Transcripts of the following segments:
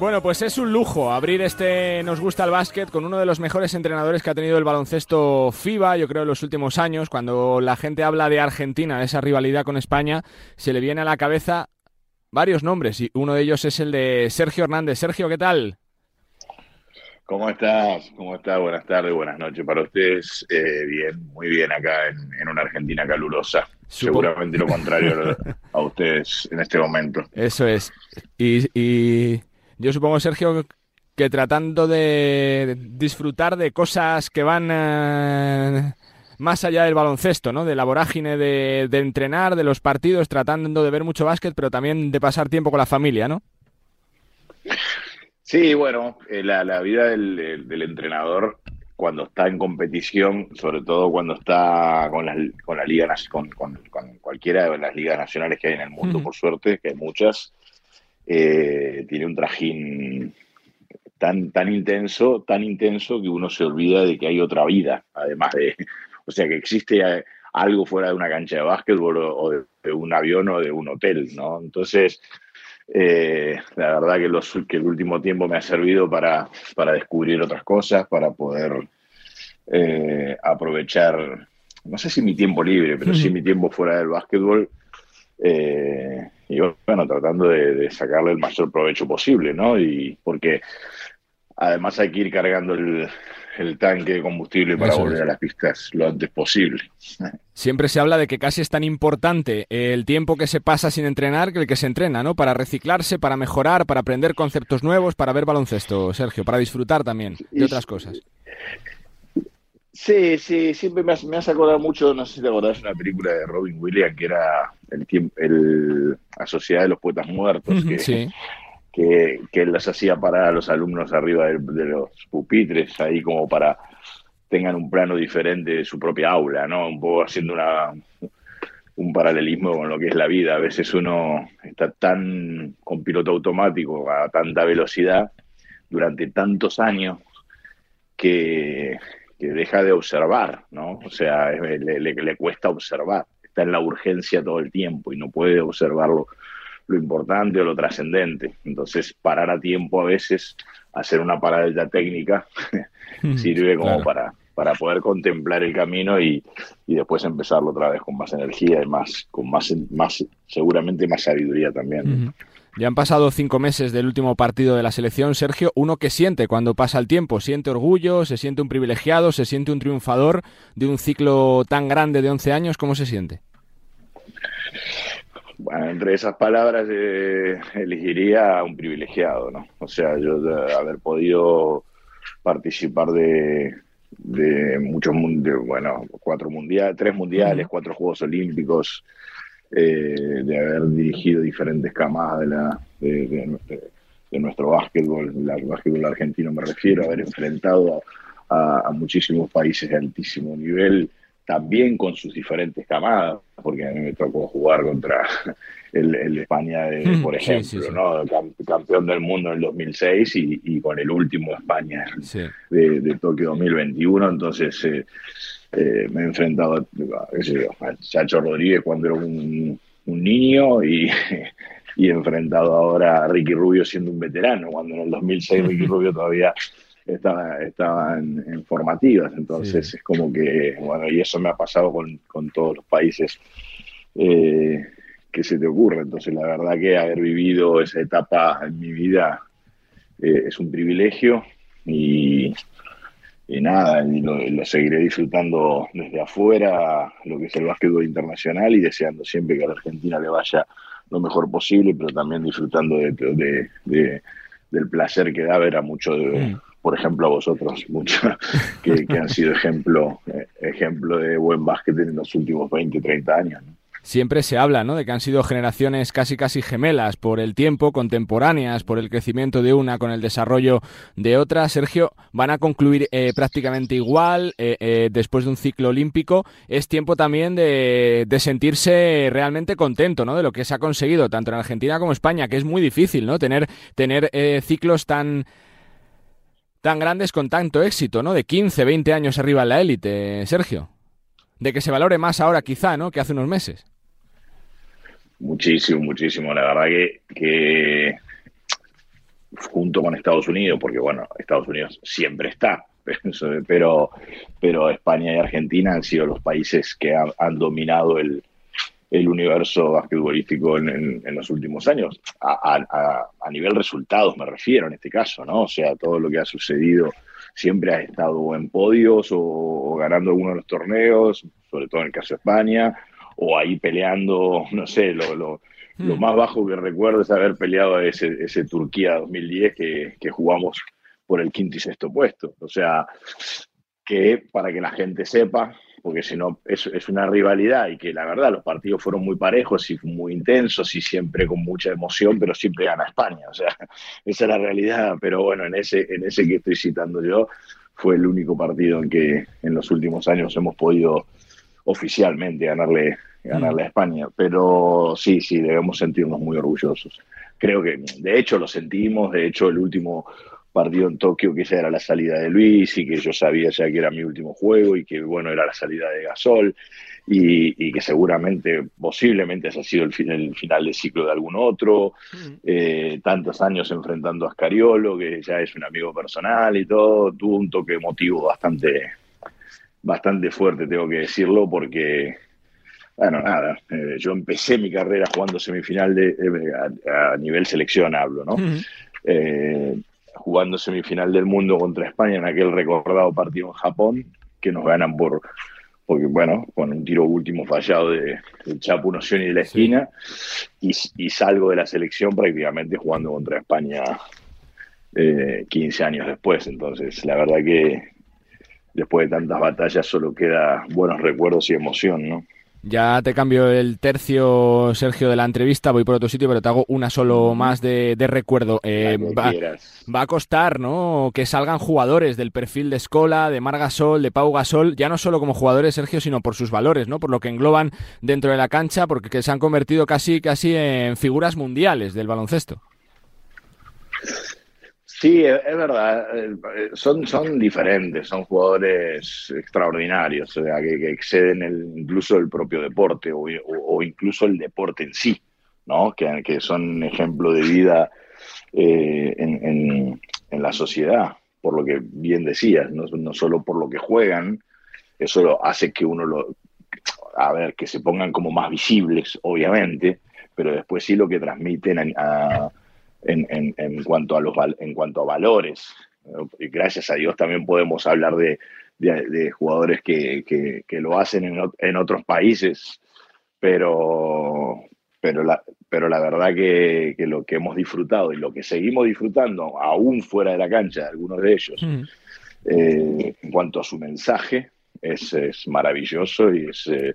Bueno, pues es un lujo abrir este Nos gusta el básquet con uno de los mejores entrenadores que ha tenido el baloncesto FIBA, yo creo, en los últimos años. Cuando la gente habla de Argentina, de esa rivalidad con España, se le viene a la cabeza varios nombres y uno de ellos es el de Sergio Hernández. Sergio, ¿qué tal? ¿Cómo estás? ¿Cómo estás? Buenas tardes, buenas noches para ustedes. Eh, bien, muy bien acá en, una Argentina calurosa. Seguramente lo contrario a ustedes en este momento. Eso es. y yo supongo, Sergio, que tratando de disfrutar de cosas que van eh, más allá del baloncesto, ¿no? De la vorágine de, entrenar, de los partidos, tratando de ver mucho básquet, pero también de pasar tiempo con la familia, ¿no? Sí, bueno, eh, la, vida del, entrenador cuando está en competición, sobre todo cuando está con la, con la liga, con, con, cualquiera de las ligas nacionales que hay en el mundo, por suerte, que hay muchas, eh, tiene un trajín tan, tan intenso, tan intenso que uno se olvida de que hay otra vida, además de, o sea, que existe algo fuera de una cancha de básquetbol o, de, un avión o de un hotel, ¿no? Entonces, eh, la verdad que, los, que el último tiempo me ha servido para, para descubrir otras cosas, para poder aprovechar, no sé si mi tiempo libre, pero sí mi tiempo fuera del básquetbol. Eh, y bueno, tratando de, sacarle el mayor provecho posible, ¿no? Y porque además hay que ir cargando el, tanque de combustible para volver a las pistas lo antes posible. Siempre se habla de que casi es tan importante el tiempo que se pasa sin entrenar que el que se entrena, ¿no? Para reciclarse, para mejorar, para aprender conceptos nuevos, para ver baloncesto, Sergio, para disfrutar también de otras cosas. Sí, sí, siempre me has, me acordado mucho, no sé si te acordás, una película de Robin Williams que era el, el La Sociedad de los Poetas Muertos, que, que, que, las hacía para a los alumnos arriba de, los pupitres, ahí como para tengan un plano diferente de su propia aula, ¿no? Un poco haciendo una, un paralelismo con lo que es la vida. A veces uno está tan con piloto automático, a tanta velocidad, durante tantos años, que que deja de observar, ¿no? O sea, le, le, cuesta observar, está en la urgencia todo el tiempo y no puede observar lo, importante o lo trascendente. Entonces, parar a tiempo a veces, hacer una parada técnica, sirve como para, para poder contemplar el camino y, y, después empezarlo otra vez con más energía y más, con más, más seguramente más sabiduría también. Ya han pasado cinco meses del último partido de la selección, Sergio. Uno que siente cuando pasa el tiempo, siente orgullo, se siente un privilegiado, se siente un triunfador de un ciclo tan grande de 11 años. ¿Cómo se siente? Bueno, entre esas palabras eh, elegiría un privilegiado, ¿no? O sea, yo haber podido participar de, de muchos, bueno, cuatro mundiales, tres mundiales, cuatro Juegos Olímpicos, eh, de haber dirigido diferentes camadas de, la, de, nuestro básquetbol, el básquetbol argentino me refiero, haber enfrentado a, muchísimos países de altísimo nivel, también con sus diferentes camadas, porque a mí me tocó jugar contra el, España, mm, por ejemplo, ¿no? campeón del mundo en el 2006 y, con el último España de, de, Tokio 2021, entonces... Eh, eh, me he enfrentado a, Chacho Rodríguez cuando era un, niño y, y, he enfrentado ahora a Ricky Rubio siendo un veterano, cuando en el 2006 Ricky Rubio todavía estaba, estaba en, formativas. Entonces es como que, bueno, y eso me ha pasado con, con todos los países eh, que se te ocurre. Entonces la verdad que haber vivido esa etapa en mi vida eh, es un privilegio y y nada, lo, seguiré disfrutando desde afuera, lo que es el básquetbol internacional y deseando siempre que a la Argentina le vaya lo mejor posible, pero también disfrutando de, del placer que da ver a muchos, mm. Por ejemplo a vosotros, muchos que, han sido ejemplo, eh, ejemplo de buen básquet en los últimos 20, 30 años. Siempre se habla, ¿no? De que han sido generaciones casi casi gemelas por el tiempo, contemporáneas, por el crecimiento de una con el desarrollo de otra. Sergio, van a concluir eh, prácticamente igual eh, eh, después de un ciclo olímpico. Es tiempo también de, de, sentirse realmente contento, ¿no? De lo que se ha conseguido tanto en Argentina como en España, que es muy difícil, ¿no? Tener tener ciclos tan tan grandes con tanto éxito, ¿no? De 15, 20 años arriba en la élite, Sergio. de que se valore más ahora quizá, ¿no? Que hace unos meses. Muchísimo, muchísimo. La verdad que, que junto con Estados Unidos, porque bueno, Estados Unidos siempre está, pero, pero España y Argentina han sido los países que han, dominado el, el, universo basquetbolístico en, en, los últimos años. A, a, a, nivel resultados me refiero en este caso, ¿no? O sea, todo lo que ha sucedido siempre ha estado en podios o, ganando alguno de los torneos, sobre todo en el caso de España, o ahí peleando, no sé, lo, lo, lo hmm. más bajo que recuerdo es haber peleado ese, ese Turquía 2010 que, que jugamos por el quinto y sexto puesto. O sea, que para que la gente sepa, porque si no es, es, una rivalidad y que la verdad los partidos fueron muy parejos y muy intensos y siempre con mucha emoción, pero siempre gana España. O sea, esa es la realidad. Pero bueno, en ese, en ese que estoy citando yo, fue el único partido en que en los últimos años hemos podido oficialmente ganarle, ganarle a España. Pero sí, sí, debemos sentirnos muy orgullosos. Creo que, de hecho, lo sentimos. De hecho, el último partido en Tokio que esa era la salida de Luis y que yo sabía ya que era mi último juego y que bueno era la salida de Gasol y, que seguramente posiblemente haya sido el, el, final de ciclo de algún otro. Eh, tantos años enfrentando a Scariolo que ya es un amigo personal y todo tuvo un toque emotivo bastante bastante fuerte tengo que decirlo porque bueno, nada, eh, yo empecé mi carrera jugando semifinal de, eh, a, nivel selección, hablo, ¿no? Jugando semifinal del mundo contra España en aquel recordado partido en Japón, que nos ganan por, porque bueno, con un tiro último fallado de, Chapu Nocioni de la esquina, y, salgo de la selección prácticamente jugando contra España eh, 15 años después. Entonces, la verdad que después de tantas batallas solo queda buenos recuerdos y emoción, ¿no? Ya te cambio el tercio, Sergio, de la entrevista, voy por otro sitio, pero te hago una solo más de, recuerdo. Eh, va, a costar, ¿no? Que salgan jugadores del perfil de Escola, de Margasol, de Pau Gasol, ya no solo como jugadores, Sergio, sino por sus valores, ¿no? Por lo que engloban dentro de la cancha, porque se han convertido casi, casi en figuras mundiales del baloncesto. Sí, es, verdad. Eh, son, son diferentes, son jugadores extraordinarios, o sea, que, exceden el, incluso el propio deporte o, incluso el deporte en sí, ¿no? Que, que son ejemplo de vida eh, en, en, la sociedad, por lo que bien decías, no, no solo por lo que juegan, eso lo hace que uno lo, a ver, que se pongan como más visibles, obviamente, pero después sí lo que transmiten a en, en, cuanto, a los, en cuanto a valores. Y gracias a Dios también podemos hablar de, de, jugadores que, que, lo hacen en, en, otros países, pero, pero, la, pero la verdad que, que, lo que hemos disfrutado y lo que seguimos disfrutando, aún fuera de la cancha, algunos de ellos, mm. eh, en cuanto a su mensaje, es, es maravilloso y es... Eh,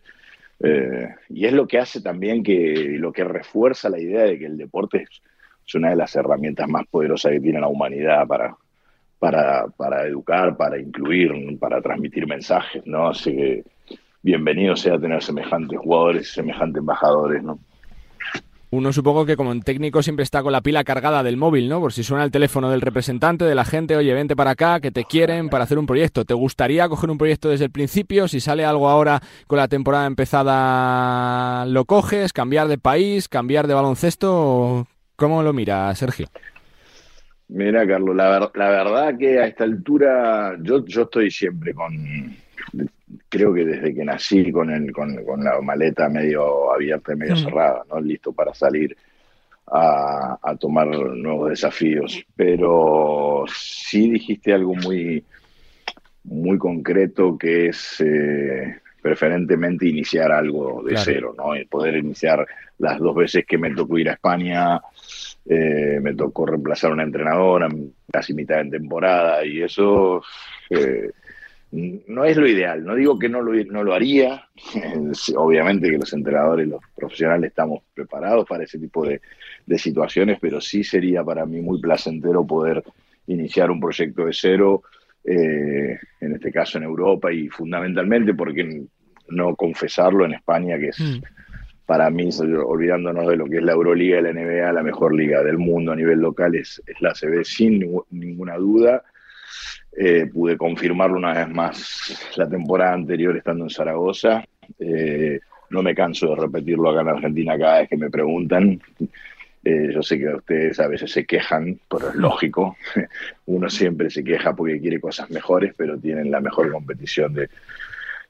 eh, y es lo que hace también que lo que refuerza la idea de que el deporte es, es una de las herramientas más poderosas que tiene la humanidad para, para, para educar, para incluir, para transmitir mensajes, ¿no? Así que bienvenido sea tener semejantes jugadores, semejantes embajadores, ¿no? Uno supongo que como en técnico siempre está con la pila cargada del móvil, ¿no? Por si suena el teléfono del representante, de la gente, oye, vente para acá, que te quieren para hacer un proyecto. ¿Te gustaría coger un proyecto desde el principio? Si sale algo ahora con la temporada empezada, ¿lo coges? ¿Cambiar de país? ¿Cambiar de baloncesto? ¿Cómo lo mira Sergio? Mira, Carlos, la, la, verdad que a esta altura yo, yo estoy siempre con, creo que desde que nací con, el, con, la maleta medio abierta y medio mm. cerrada, ¿no? listo para salir a, tomar nuevos desafíos. Pero sí dijiste algo muy, muy concreto que es eh, preferentemente iniciar algo de cero, ¿no? Y poder iniciar las dos veces que me tocó ir a España, eh, me tocó reemplazar a una entrenadora casi mitad de temporada y eso eh, no es lo ideal. No digo que no lo, no lo haría, obviamente que los entrenadores, los profesionales estamos preparados para ese tipo de, situaciones, pero sí sería para mí muy placentero poder iniciar un proyecto de cero, eh, en este caso en Europa y fundamentalmente porque no confesarlo en España, que es... Mm para mí, olvidándonos de lo que es la Euroliga y la NBA, la mejor liga del mundo a nivel local es, la CB sin ninguna duda. Eh, pude confirmarlo una vez más la temporada anterior estando en Zaragoza. Eh, no me canso de repetirlo acá en Argentina cada vez que me preguntan. Eh, yo sé que ustedes a veces se quejan, pero es lógico. Uno siempre se queja porque quiere cosas mejores, pero tienen la mejor competición de,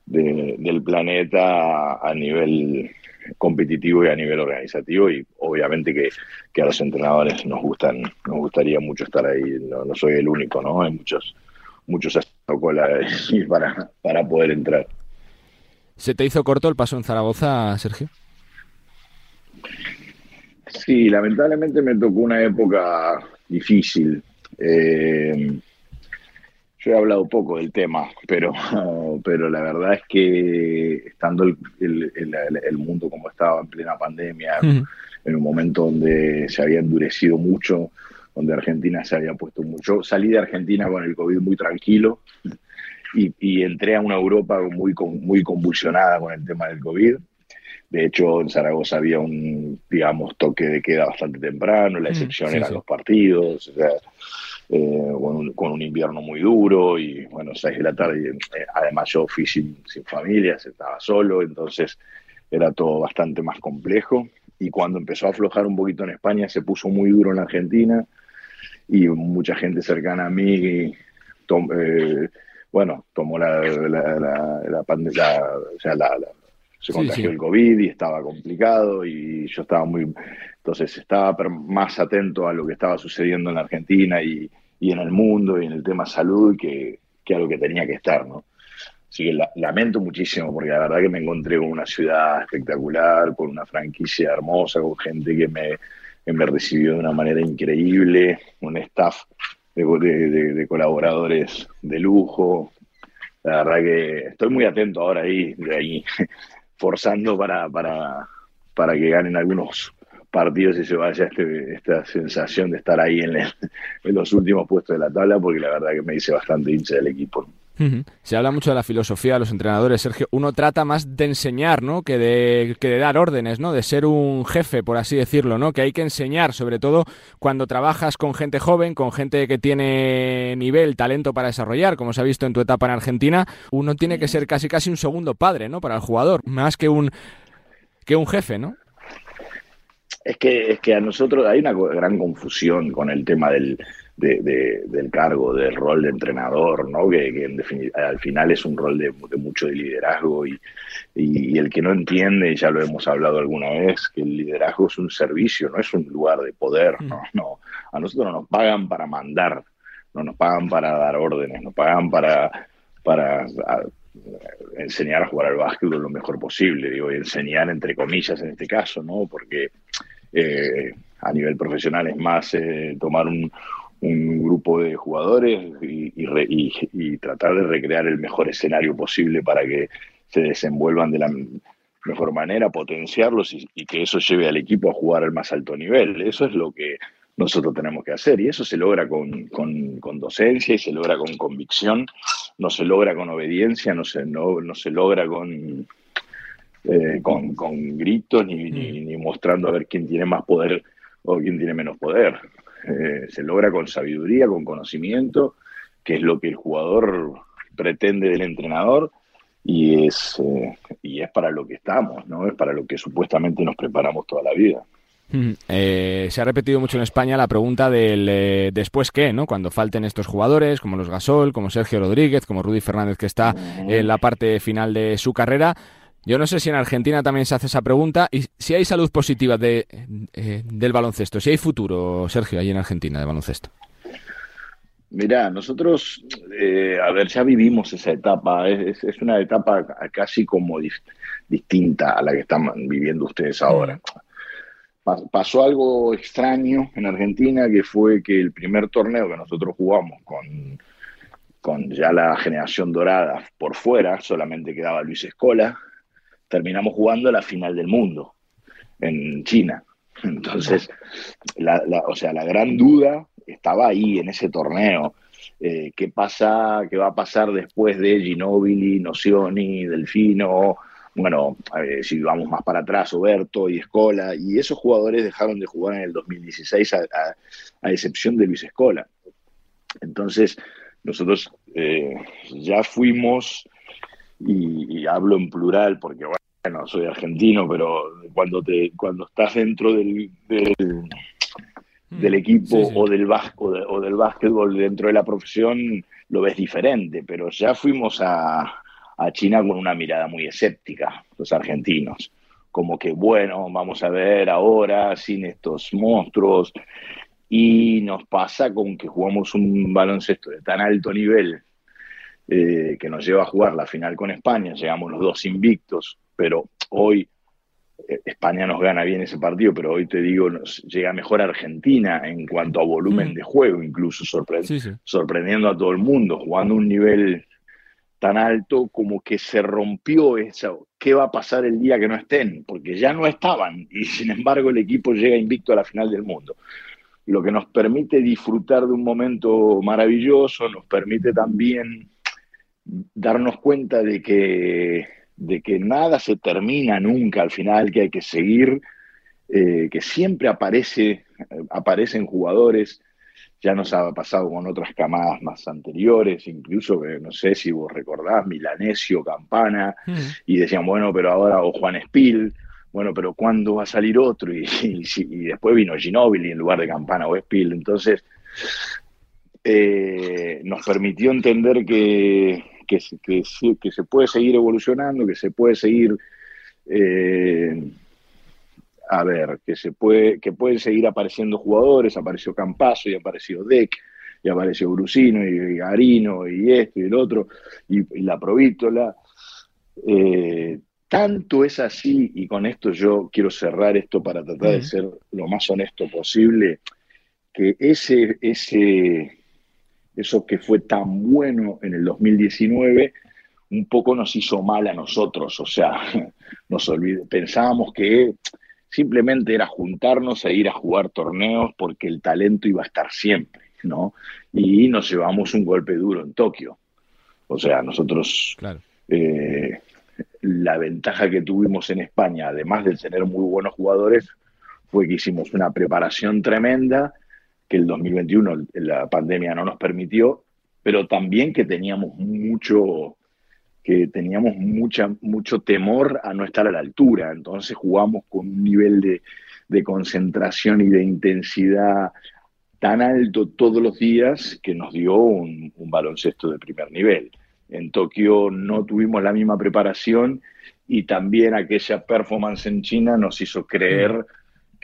del planeta a nivel competitivo y a nivel organizativo y obviamente que, a los entrenadores nos gustan nos gustaría mucho estar ahí no, no soy el único no hay muchos muchos cola para, para poder entrar ¿Se te hizo corto el paso en Zaragoza, Sergio? Sí, lamentablemente me tocó una época difícil. Eh, yo he hablado poco del tema, pero, pero la verdad es que estando el, el, mundo como estaba en plena pandemia, en un momento donde se había endurecido mucho, donde Argentina se había puesto mucho, salí de Argentina con el COVID muy tranquilo y, y entré a una Europa muy, muy convulsionada con el tema del COVID de hecho, en Zaragoza había un, digamos, toque de queda bastante temprano, la mm, excepción eran los partidos, eh, con, un, invierno muy duro y, bueno, seis de la tarde. Eh, además, yo fui sin, sin familia, estaba solo, entonces era todo bastante más complejo. Y cuando empezó a aflojar un poquito en España, se puso muy duro en Argentina y mucha gente cercana a mí, eh, bueno, tomó la, la, la, pandemia, o sea, la se contagió el COVID y estaba complicado y yo estaba muy, entonces estaba más atento a lo que estaba sucediendo en la Argentina y, y en el mundo y en el tema salud que, que, a lo que tenía que estar, ¿no? Así que lamento muchísimo porque la verdad que me encontré con una ciudad espectacular, con una franquicia hermosa, con gente que me, me recibió de una manera increíble, un staff de, de, de, colaboradores de lujo. La verdad que estoy muy atento ahora ahí, de ahí forzando para, para, para que ganen algunos partidos y se vaya este, esta sensación de estar ahí en, en, los últimos puestos de la tabla, porque la verdad que me dice bastante hincha del equipo. Se habla mucho de la filosofía de los entrenadores, Sergio. Uno trata más de enseñar, ¿no? Que de, que de dar órdenes, ¿no? De ser un jefe, por así decirlo, ¿no? Que hay que enseñar, sobre todo cuando trabajas con gente joven, con gente que tiene nivel, talento para desarrollar, como se ha visto en tu etapa en Argentina. Uno tiene que ser casi casi un segundo padre, ¿no? Para el jugador, más que un que un jefe, ¿no? Es que, es que a nosotros hay una gran confusión con el tema del, del cargo, del rol de entrenador, ¿no? que, al final es un rol de, mucho de liderazgo y, y, el que no entiende, ya lo hemos hablado alguna vez, que el liderazgo es un servicio, no es un lugar de poder. ¿no? Mm. no a nosotros no nos pagan para mandar, no nos pagan para dar órdenes, nos pagan para, para enseñar a jugar al básquetbol lo mejor posible, digo, y enseñar entre comillas en este caso, ¿no? Porque eh, a nivel profesional es más eh, tomar un, un grupo de jugadores y, tratar de recrear el mejor escenario posible para que se desenvuelvan de la mejor manera, potenciarlos y, que eso lleve al equipo a jugar al más alto nivel. Eso es lo que nosotros tenemos que hacer y eso se logra con, docencia y se logra con convicción, no se logra con obediencia, no se, no, se logra con, eh, con, gritos ni, ni mostrando a ver quién tiene más poder o quién tiene menos poder. Eh, se logra con sabiduría, con conocimiento, que es lo que el jugador pretende del entrenador y es, eh, y es para lo que estamos, ¿no? Es para lo que supuestamente nos preparamos toda la vida. Eh, se ha repetido mucho en España la pregunta del después qué, ¿no? Cuando falten estos jugadores, como los Gasol, como Sergio Rodríguez, como Rudy Fernández, que está en la parte final de su carrera. Yo no sé si en Argentina también se hace esa pregunta y si hay salud positiva de, eh, del baloncesto, si hay futuro, Sergio, ahí en Argentina de baloncesto. Mirá, nosotros, eh, a ver, ya vivimos esa etapa, es, una etapa casi como distinta a la que están viviendo ustedes ahora. pasó algo extraño en Argentina, que fue que el primer torneo que nosotros jugamos con, con ya la generación dorada por fuera, solamente quedaba Luis Escola, terminamos jugando la final del mundo en China. Entonces, la, o sea, la gran duda estaba ahí en ese torneo. Eh, ¿Qué pasa, qué va a pasar después de Ginobili, Nocioni, Delfino? Bueno, si vamos más para atrás, Oberto y Escola, y esos jugadores dejaron de jugar en el 2016 a, a excepción de Luis Escola. Entonces, nosotros eh, ya fuimos, y, hablo en plural porque, bueno, soy argentino, pero cuando, te, cuando estás dentro del, del, mm, equipo O, del o del básquetbol dentro de la profesión, lo ves diferente, pero ya fuimos a, a China con una mirada muy escéptica, los argentinos como que, bueno, vamos a ver ahora sin estos monstruos. Y nos pasa con que jugamos un baloncesto de tan alto nivel eh, que nos lleva a jugar la final con España. Llegamos los dos invictos, pero hoy eh, España nos gana bien ese partido, pero hoy te digo, nos llega mejor Argentina en cuanto a volumen mm. de juego, incluso sorprendiendo a todo el mundo, jugando un nivel tan alto como que se rompió eso. ¿Qué va a pasar el día que no estén? Porque ya no estaban y sin embargo el equipo llega invicto a la final del mundo. Lo que nos permite disfrutar de un momento maravilloso, nos permite también darnos cuenta de que, de que nada se termina nunca al final, que hay que seguir, eh, que siempre aparece, aparecen jugadores ya nos ha pasado con otras camadas más anteriores, incluso, no sé si vos recordás, Milanesio, Campana, mm. y decían, bueno, pero ahora, o Juan Espil, bueno, pero ¿cuándo va a salir otro? Y, después vino Ginóbili en lugar de Campana o Espil. Entonces, eh, nos permitió entender que, que, que, se puede seguir evolucionando, que se puede seguir... Eh, a ver, que se puede, que pueden seguir apareciendo jugadores, apareció Campaso y apareció Deck, y apareció Brusino y Garino y esto y el otro, y, la Provítola. Eh, tanto es así, y con esto yo quiero cerrar esto para tratar de ser lo más honesto posible, que ese, ese, eso que fue tan bueno en el 2019, un poco nos hizo mal a nosotros, o sea, nos pensábamos que simplemente era juntarnos e ir a jugar torneos porque el talento iba a estar siempre, ¿no? Y nos llevamos un golpe duro en Tokio. O sea, nosotros, eh, la ventaja que tuvimos en España, además de tener muy buenos jugadores, fue que hicimos una preparación tremenda, que el 2021 la pandemia no nos permitió, pero también que teníamos mucho, que teníamos mucha, mucho temor a no estar a la altura, entonces jugamos con un nivel de, de concentración y de intensidad tan alto todos los días que nos dio un, un, baloncesto de primer nivel. En Tokio no tuvimos la misma preparación y también aquella performance en China nos hizo creer mm.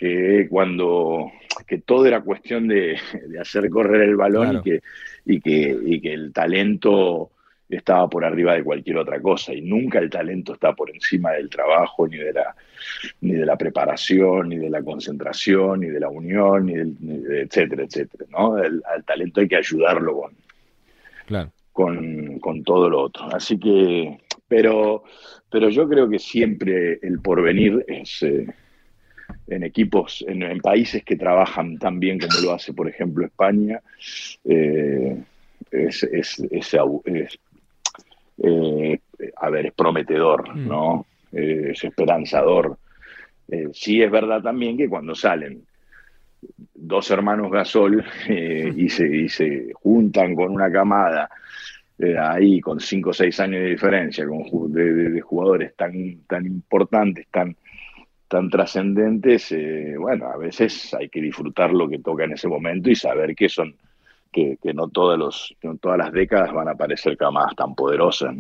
Que cuando que todo era cuestión de, de hacer correr el balón y, que, y, que, y que el talento estaba por arriba de cualquier otra cosa. Y nunca el talento está por encima del trabajo ni de la ni de la preparación ni de la concentración ni de la unión ni, del, etcétera etcétera no al talento hay que ayudarlo con con, con todo lo otro. Así que pero pero yo creo que siempre el porvenir es eh, en equipos, en, países que trabajan tan bien como lo hace, por ejemplo, España, eh, es, es, es, eh, a ver, es prometedor, mm. ¿no? Eh, es esperanzador. Sí es verdad también que cuando salen dos hermanos Gasol y, se, se juntan con una camada ahí con cinco o seis años de diferencia, con, de, jugadores tan, tan importantes, tan, tan trascendentes, bueno, a veces hay que disfrutar lo que toca en ese momento y saber que son que, no, todos los, todas las décadas van a aparecer camadas tan poderosas.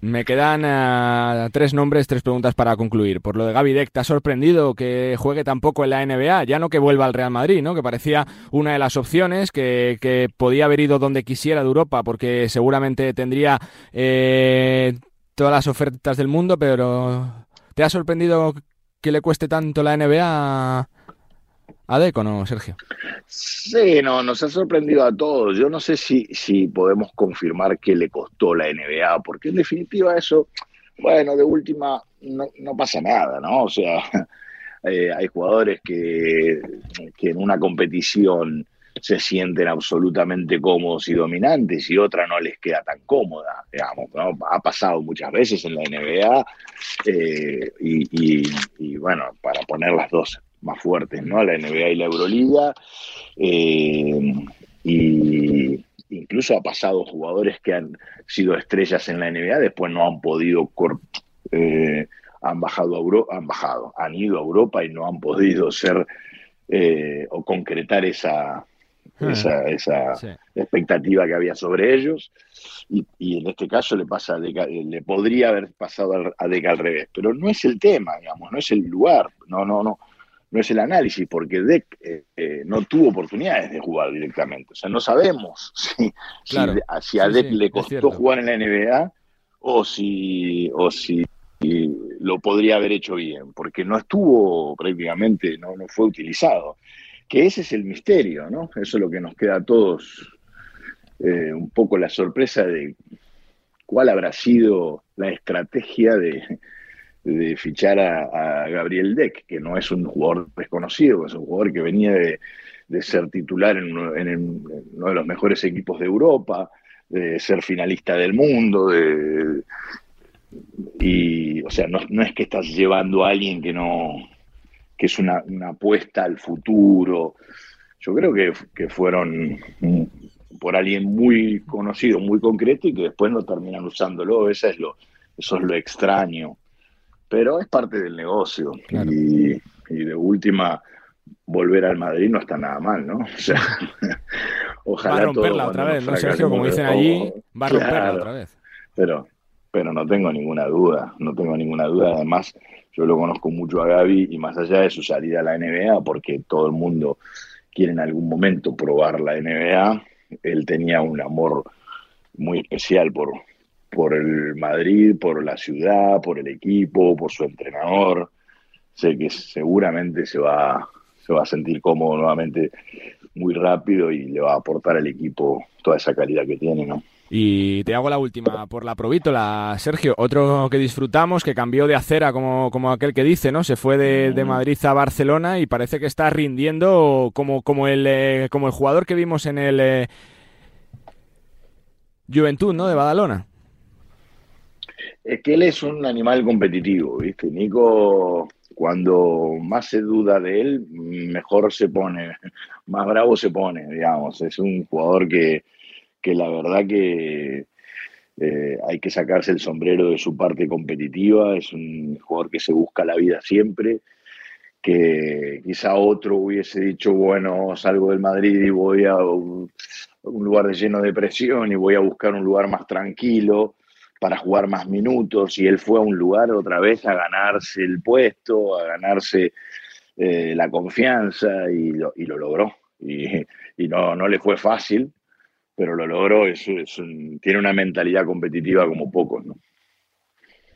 Me quedan eh, tres nombres, tres preguntas para concluir. Por lo de Gaby Deck, ¿te ha sorprendido que juegue tan poco en la NBA? Ya no que vuelva al Real Madrid, ¿no? que parecía una de las opciones, que, podía haber ido donde quisiera de Europa, porque seguramente tendría eh, todas las ofertas del mundo, pero ¿te ha sorprendido que le cueste tanto la NBA? ¿ADEC o no, Sergio? Sí, no, nos ha sorprendido a todos. Yo no sé si, si podemos confirmar que le costó la NBA, porque en definitiva eso, bueno, de última no, no pasa nada, ¿no? O sea, eh, hay jugadores que, que en una competición se sienten absolutamente cómodos y dominantes y otra no les queda tan cómoda, digamos, ha pasado muchas veces en la NBA eh, y, y, bueno, para poner las dos más fuertes, ¿no? La NBA y la Euroliga. Eh, y, incluso ha pasado jugadores que han sido estrellas en la NBA, después no han podido, eh, han bajado a Europa, han bajado, han ido a Europa y no han podido ser eh, o concretar esa, esa, esa expectativa que había sobre ellos. Y, en este caso le pasa le podría haber pasado a Deca al revés, pero no es el tema, digamos, no es el lugar, no, no, no no es el análisis, porque Deck eh, eh, no tuvo oportunidades de jugar directamente. O sea, no sabemos si, a Deck le costó jugar en la NBA o si, o si lo podría haber hecho bien, porque no estuvo prácticamente, no, no fue utilizado. Que ese es el misterio, ¿no? Eso es lo que nos queda a todos eh, un poco la sorpresa de cuál habrá sido la estrategia de, fichar a, Gabriel Deck, que no es un jugador desconocido, es un jugador que venía de, ser titular en uno, de los mejores equipos de Europa, de ser finalista del mundo, y o sea, no, es que estás llevando a alguien que no, que es una, apuesta al futuro. Yo creo que, que fueron por alguien muy conocido, muy concreto y que después no terminan usándolo. Eso es lo, eso es lo extraño pero es parte del negocio. Y, de última, volver al Madrid no está nada mal, ¿no? O sea, ojalá. Va a romperla otra vez, ¿no, Sergio? Como dicen allí, va a romperla otra vez. Pero, pero no tengo ninguna duda, no tengo ninguna duda. Además, yo lo conozco mucho a Gaby y más allá de su salida a la NBA, porque todo el mundo quiere en algún momento probar la NBA, él tenía un amor muy especial por, por el Madrid, por la ciudad, por el equipo, por su entrenador. Sé que seguramente se va, se va a sentir cómodo nuevamente muy rápido y le va a aportar al equipo toda esa calidad que tiene, ¿no? Y te hago la última por la provítola, Sergio. Otro que disfrutamos, que cambió de acera, como, como aquel que dice, ¿no? Se fue de, Madrid a Barcelona y parece que está rindiendo como, como, el, eh, como el jugador que vimos en el eh, Juventud, ¿no? De Badalona. Es que él es un animal competitivo, ¿viste? Nico, cuando más se duda de él, mejor se pone, más bravo se pone, digamos. Es un jugador que, que la verdad que eh, hay que sacarse el sombrero de su parte competitiva. Es un jugador que se busca la vida siempre que quizá otro hubiese dicho, bueno, salgo del Madrid y voy a un, lugar lleno de presión y voy a buscar un lugar más tranquilo para jugar más minutos y él fue a un lugar otra vez a ganarse el puesto, a ganarse eh, la confianza y lo, y lo logró. Y, no, no, le fue fácil, pero lo logró. Es, tiene una mentalidad competitiva como pocos. ¿no?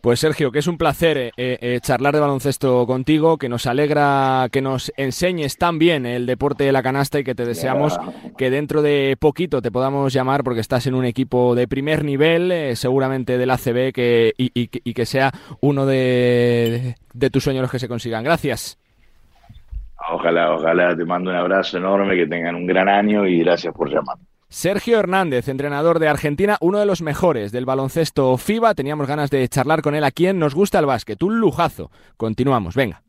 Pues Sergio, que es un placer eh, eh, charlar de baloncesto contigo, que nos alegra que nos enseñes tan bien el deporte de la canasta y que te deseamos que dentro de poquito te podamos llamar porque estás en un equipo de primer nivel, eh, seguramente del ACB, que, y, que sea uno de, de tus sueños los que se consigan. Gracias. Ojalá, ojalá te mando un abrazo enorme, que tengan un gran año y gracias por llamar. Sergio Hernández, entrenador de Argentina, uno de los mejores del baloncesto FIBA. Teníamos ganas de charlar con él aquí en Nos Gusta el Básquet. Un lujazo. Continuamos, venga.